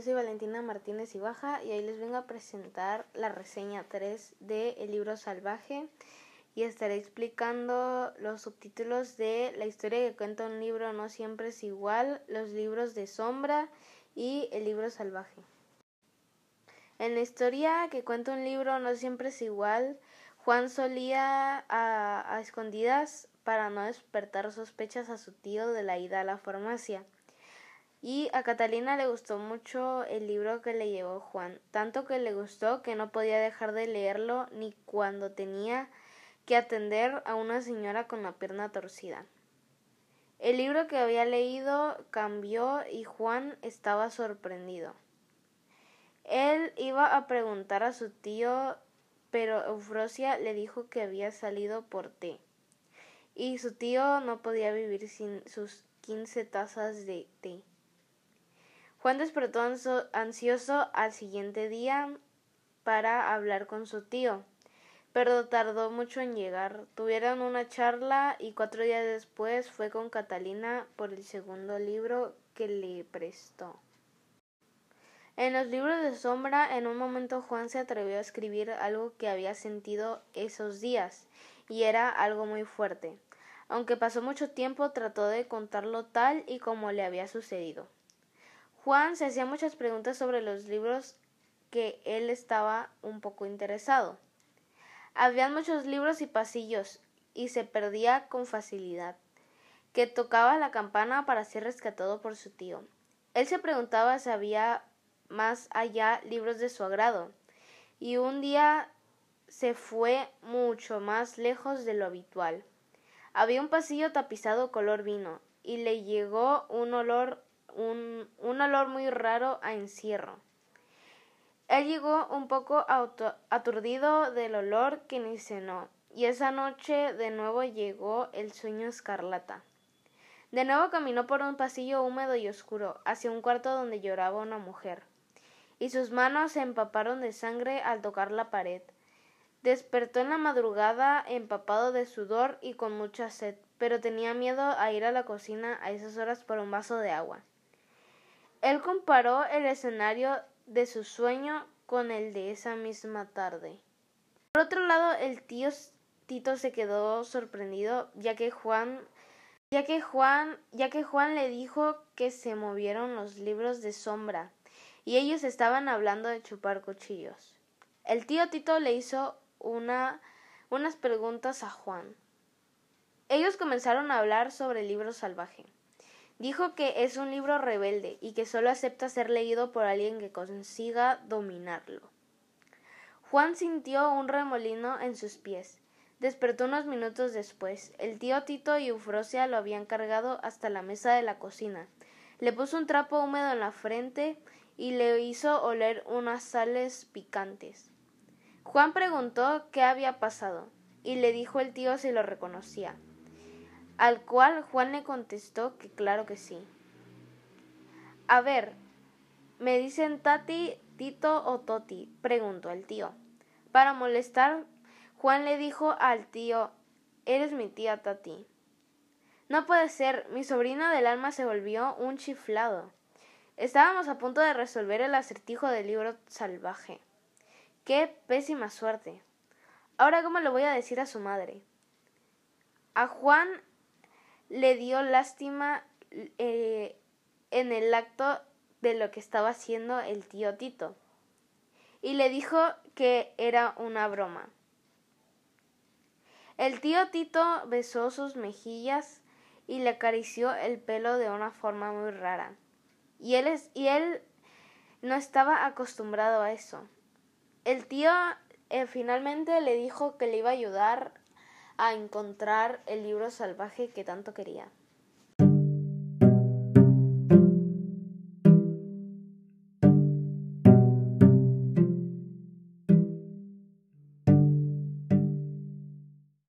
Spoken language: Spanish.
yo soy Valentina Martínez Ibaja y hoy les vengo a presentar la reseña 3 de El libro salvaje y estaré explicando los subtítulos de La historia que cuenta un libro no siempre es igual, los libros de sombra y El libro salvaje. En la historia que cuenta un libro no siempre es igual, Juan solía a, a escondidas para no despertar sospechas a su tío de la ida a la farmacia. Y a Catalina le gustó mucho el libro que le llevó Juan, tanto que le gustó que no podía dejar de leerlo ni cuando tenía que atender a una señora con la pierna torcida. El libro que había leído cambió y Juan estaba sorprendido. Él iba a preguntar a su tío, pero Eufrosia le dijo que había salido por té. Y su tío no podía vivir sin sus quince tazas de té. Juan despertó ansioso al siguiente día para hablar con su tío, pero tardó mucho en llegar. Tuvieron una charla y cuatro días después fue con Catalina por el segundo libro que le prestó. En los libros de sombra, en un momento Juan se atrevió a escribir algo que había sentido esos días, y era algo muy fuerte. Aunque pasó mucho tiempo, trató de contarlo tal y como le había sucedido. Juan se hacía muchas preguntas sobre los libros que él estaba un poco interesado. Habían muchos libros y pasillos, y se perdía con facilidad, que tocaba la campana para ser rescatado por su tío. Él se preguntaba si había más allá libros de su agrado, y un día se fue mucho más lejos de lo habitual. Había un pasillo tapizado color vino, y le llegó un olor un, olor muy raro a encierro. Él llegó un poco aturdido del olor que ni cenó, y esa noche de nuevo llegó el sueño escarlata. De nuevo caminó por un pasillo húmedo y oscuro, hacia un cuarto donde lloraba una mujer, y sus manos se empaparon de sangre al tocar la pared. Despertó en la madrugada empapado de sudor y con mucha sed, pero tenía miedo a ir a la cocina a esas horas por un vaso de agua. Él comparó el escenario de su sueño con el de esa misma tarde. Por otro lado, el tío Tito se quedó sorprendido, ya que Juan ya que Juan, ya que Juan le dijo que se movieron los libros de sombra y ellos estaban hablando de chupar cuchillos. El tío Tito le hizo una, unas preguntas a Juan. Ellos comenzaron a hablar sobre el libro salvaje. Dijo que es un libro rebelde y que solo acepta ser leído por alguien que consiga dominarlo. Juan sintió un remolino en sus pies. Despertó unos minutos después. El tío Tito y Eufrosia lo habían cargado hasta la mesa de la cocina. Le puso un trapo húmedo en la frente y le hizo oler unas sales picantes. Juan preguntó qué había pasado, y le dijo el tío si lo reconocía al cual Juan le contestó que claro que sí. A ver, ¿me dicen Tati, Tito o Toti? preguntó el tío. Para molestar, Juan le dijo al tío Eres mi tía Tati. No puede ser, mi sobrina del alma se volvió un chiflado. Estábamos a punto de resolver el acertijo del libro salvaje. Qué pésima suerte. Ahora, ¿cómo le voy a decir a su madre? A Juan le dio lástima eh, en el acto de lo que estaba haciendo el tío Tito y le dijo que era una broma. El tío Tito besó sus mejillas y le acarició el pelo de una forma muy rara. Y él, y él no estaba acostumbrado a eso. El tío eh, finalmente le dijo que le iba a ayudar a encontrar el libro salvaje que tanto quería.